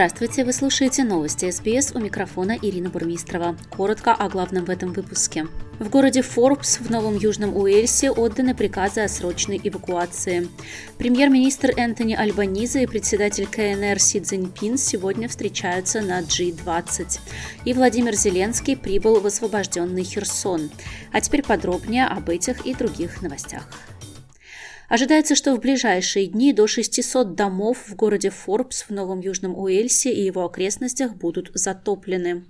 Здравствуйте, вы слушаете новости СБС у микрофона Ирина Бурмистрова. Коротко о главном в этом выпуске. В городе Форбс в Новом Южном Уэльсе отданы приказы о срочной эвакуации. Премьер-министр Энтони Альбаниза и председатель КНР Си Цзиньпин сегодня встречаются на G20. И Владимир Зеленский прибыл в освобожденный Херсон. А теперь подробнее об этих и других новостях. Ожидается, что в ближайшие дни до 600 домов в городе Форбс в Новом Южном Уэльсе и его окрестностях будут затоплены.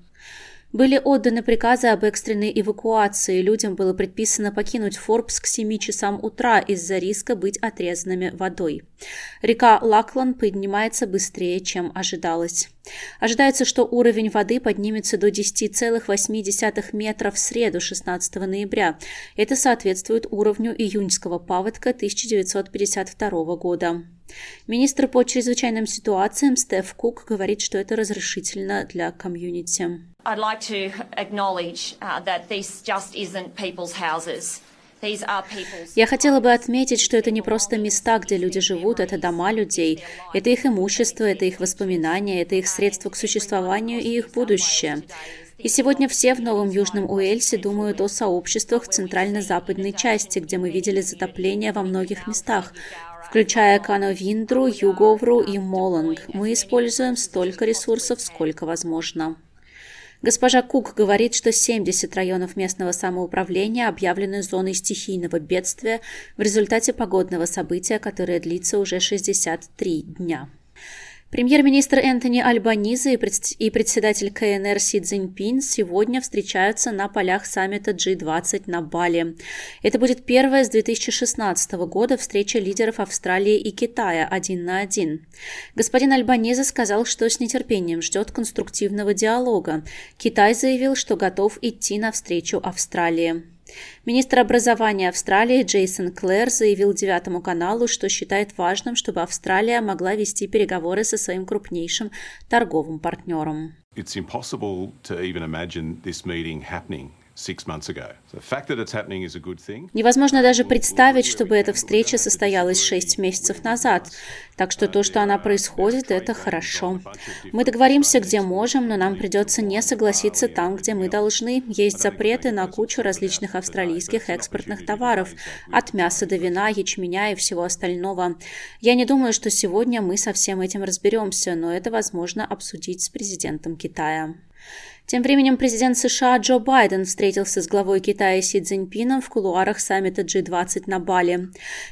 Были отданы приказы об экстренной эвакуации. Людям было предписано покинуть Форбс к 7 часам утра из-за риска быть отрезанными водой. Река Лаклан поднимается быстрее, чем ожидалось. Ожидается, что уровень воды поднимется до 10,8 метров в среду 16 ноября. Это соответствует уровню июньского паводка 1952 года. Министр по чрезвычайным ситуациям Стеф Кук говорит, что это разрешительно для комьюнити. I'd like to acknowledge uh, that this just isn't people's houses. Я хотела бы отметить, что это не просто места, где люди живут, это дома людей. Это их имущество, это их воспоминания, это их средства к существованию и их будущее. И сегодня все в Новом Южном Уэльсе думают о сообществах в центрально-западной части, где мы видели затопление во многих местах, включая Кановиндру, Юговру и Моланг. Мы используем столько ресурсов, сколько возможно. Госпожа Кук говорит, что 70 районов местного самоуправления объявлены зоной стихийного бедствия в результате погодного события, которое длится уже 63 дня. Премьер-министр Энтони Альбаниза и председатель КНР Си Цзиньпин сегодня встречаются на полях саммита G20 на Бали. Это будет первая с 2016 года встреча лидеров Австралии и Китая один на один. Господин Альбаниза сказал, что с нетерпением ждет конструктивного диалога. Китай заявил, что готов идти навстречу Австралии. Министр образования Австралии Джейсон Клэр заявил Девятому каналу, что считает важным, чтобы Австралия могла вести переговоры со своим крупнейшим торговым партнером. It's impossible to even imagine this meeting happening Невозможно даже представить, чтобы эта встреча состоялась шесть месяцев назад. Так что то, что она происходит, это хорошо. Мы договоримся, где можем, но нам придется не согласиться там, где мы должны. Есть запреты на кучу различных австралийских экспортных товаров, от мяса до вина, ячменя и всего остального. Я не думаю, что сегодня мы со всем этим разберемся, но это возможно обсудить с президентом Китая. Тем временем президент США Джо Байден встретился с главой Китая Си Цзиньпином в кулуарах саммита G20 на Бали.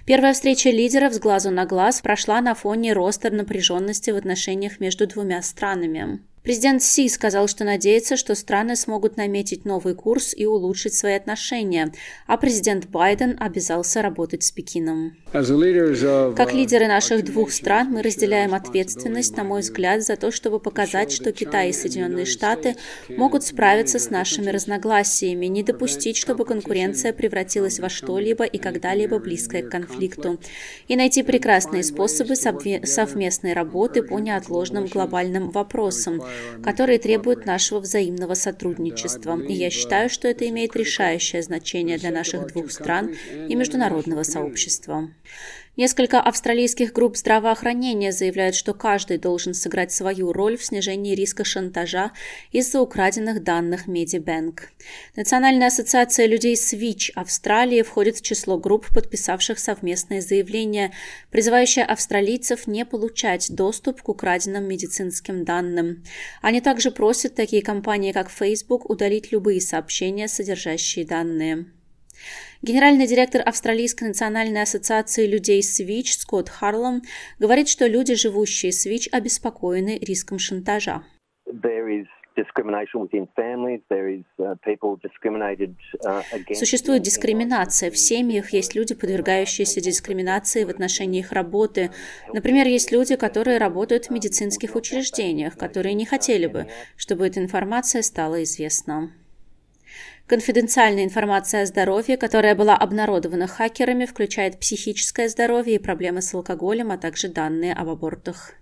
Первая встреча лидеров с глазу на глаз прошла на фоне роста напряженности в отношениях между двумя странами. Президент Си сказал, что надеется, что страны смогут наметить новый курс и улучшить свои отношения, а президент Байден обязался работать с Пекином. Как лидеры наших двух стран мы разделяем ответственность, на мой взгляд, за то, чтобы показать, что Китай и Соединенные Штаты могут справиться с нашими разногласиями, не допустить, чтобы конкуренция превратилась во что-либо и когда-либо близкое к конфликту, и найти прекрасные способы совместной работы по неотложным глобальным вопросам, которые требуют нашего взаимного сотрудничества. И я считаю, что это имеет решающее значение для наших двух стран и международного сообщества. Несколько австралийских групп здравоохранения заявляют, что каждый должен сыграть свою роль в снижении риска шантажа из-за украденных данных Medibank. Национальная ассоциация людей Switch Австралии входит в число групп, подписавших совместное заявление, призывающее австралийцев не получать доступ к украденным медицинским данным. Они также просят такие компании, как Facebook, удалить любые сообщения, содержащие данные. Генеральный директор Австралийской национальной ассоциации людей СВИЧ Скотт Харлом говорит, что люди, живущие с ВИЧ, обеспокоены риском шантажа. Uh, uh, Существует дискриминация. В семьях есть люди, подвергающиеся дискриминации в отношении их работы. Например, есть люди, которые работают в медицинских учреждениях, которые не хотели бы, чтобы эта информация стала известна. Конфиденциальная информация о здоровье, которая была обнародована хакерами, включает психическое здоровье и проблемы с алкоголем, а также данные об абортах.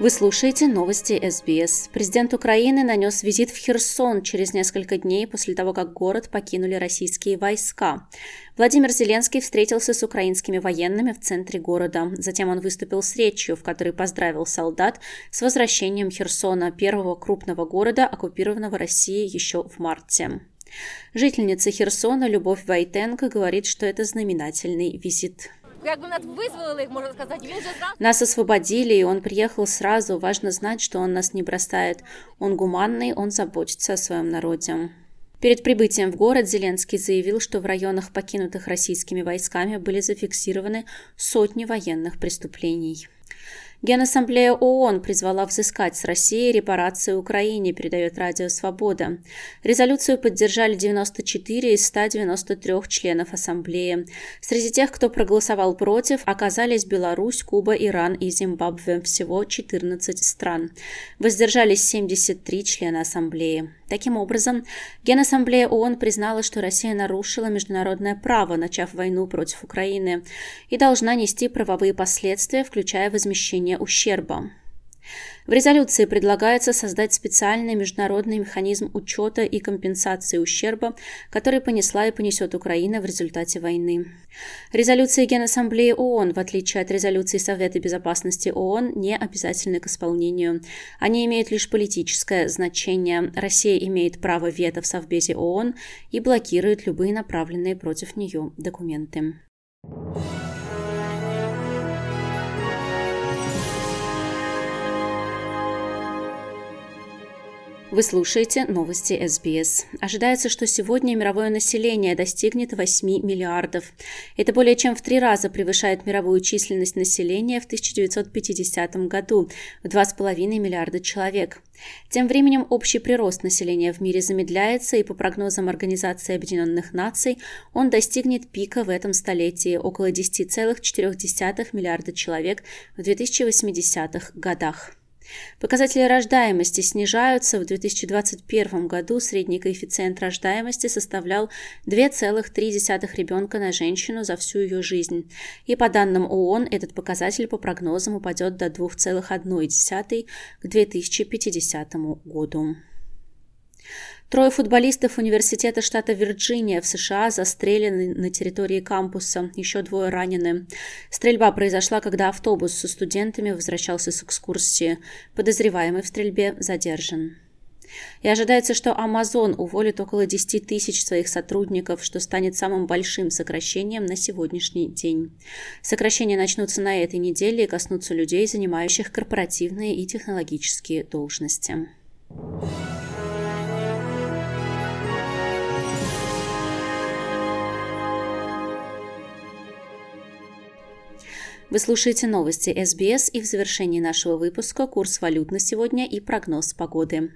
Вы слушаете новости СБС. Президент Украины нанес визит в Херсон через несколько дней после того, как город покинули российские войска. Владимир Зеленский встретился с украинскими военными в центре города. Затем он выступил с речью, в которой поздравил солдат с возвращением Херсона, первого крупного города, оккупированного Россией еще в марте. Жительница Херсона Любовь Вайтенко говорит, что это знаменательный визит. Якби нас визволили, можна сказати, він же Нас освободили, и он приехал сразу. Важно знать, что он нас не бросает. Он гуманный, он заботится о своем народе. Перед прибытием в город Зеленский заявил, что в районах, покинутых российскими войсками, были зафиксированы сотни военных преступлений. Генассамблея ООН призвала взыскать с России репарации Украине, передает Радио Свобода. Резолюцию поддержали 94 из 193 членов Ассамблеи. Среди тех, кто проголосовал против, оказались Беларусь, Куба, Иран и Зимбабве. Всего 14 стран. Воздержались 73 члена Ассамблеи. Таким образом, Генассамблея ООН признала, что Россия нарушила международное право, начав войну против Украины, и должна нести правовые последствия, включая возмещение ущерба. В резолюции предлагается создать специальный международный механизм учета и компенсации ущерба, который понесла и понесет Украина в результате войны. Резолюции Генассамблеи ООН, в отличие от резолюции Совета безопасности ООН, не обязательны к исполнению. Они имеют лишь политическое значение. Россия имеет право вето в Совбезе ООН и блокирует любые направленные против нее документы. Вы слушаете новости СБС. Ожидается, что сегодня мировое население достигнет 8 миллиардов. Это более чем в три раза превышает мировую численность населения в 1950 году в 2,5 миллиарда человек. Тем временем общий прирост населения в мире замедляется, и по прогнозам Организации Объединенных Наций он достигнет пика в этом столетии около 10,4 миллиарда человек в 2080-х годах. Показатели рождаемости снижаются. В 2021 году средний коэффициент рождаемости составлял 2,3 ребенка на женщину за всю ее жизнь. И по данным ООН этот показатель по прогнозам упадет до 2,1 к 2050 году. Трое футболистов университета штата Вирджиния в США застрелены на территории кампуса, еще двое ранены. Стрельба произошла, когда автобус со студентами возвращался с экскурсии. Подозреваемый в стрельбе задержан. И ожидается, что Amazon уволит около 10 тысяч своих сотрудников, что станет самым большим сокращением на сегодняшний день. Сокращения начнутся на этой неделе и коснутся людей, занимающих корпоративные и технологические должности. Вы слушаете новости СБС и в завершении нашего выпуска курс валют на сегодня и прогноз погоды.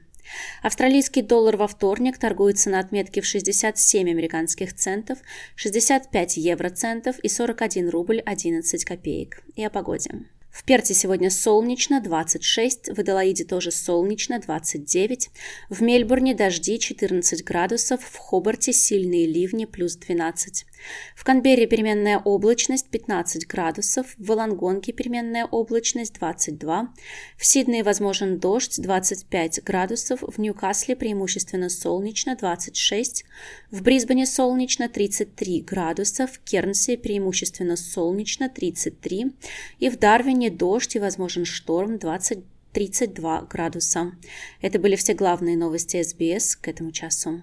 Австралийский доллар во вторник торгуется на отметке в 67 американских центов, 65 евроцентов и 41 рубль 11 копеек. И о погоде. В Перте сегодня солнечно 26, в Аделаиде тоже солнечно 29, в Мельбурне дожди 14 градусов, в Хобарте сильные ливни плюс 12. В Канберре переменная облачность 15 градусов, в Волонгонге переменная облачность 22, в Сиднее возможен дождь 25 градусов, в Ньюкасле преимущественно солнечно 26, в Брисбене солнечно 33 градуса, в Кернсе преимущественно солнечно 33 и в Дарвине дождь и возможен шторм 20 32 градуса. Это были все главные новости СБС к этому часу.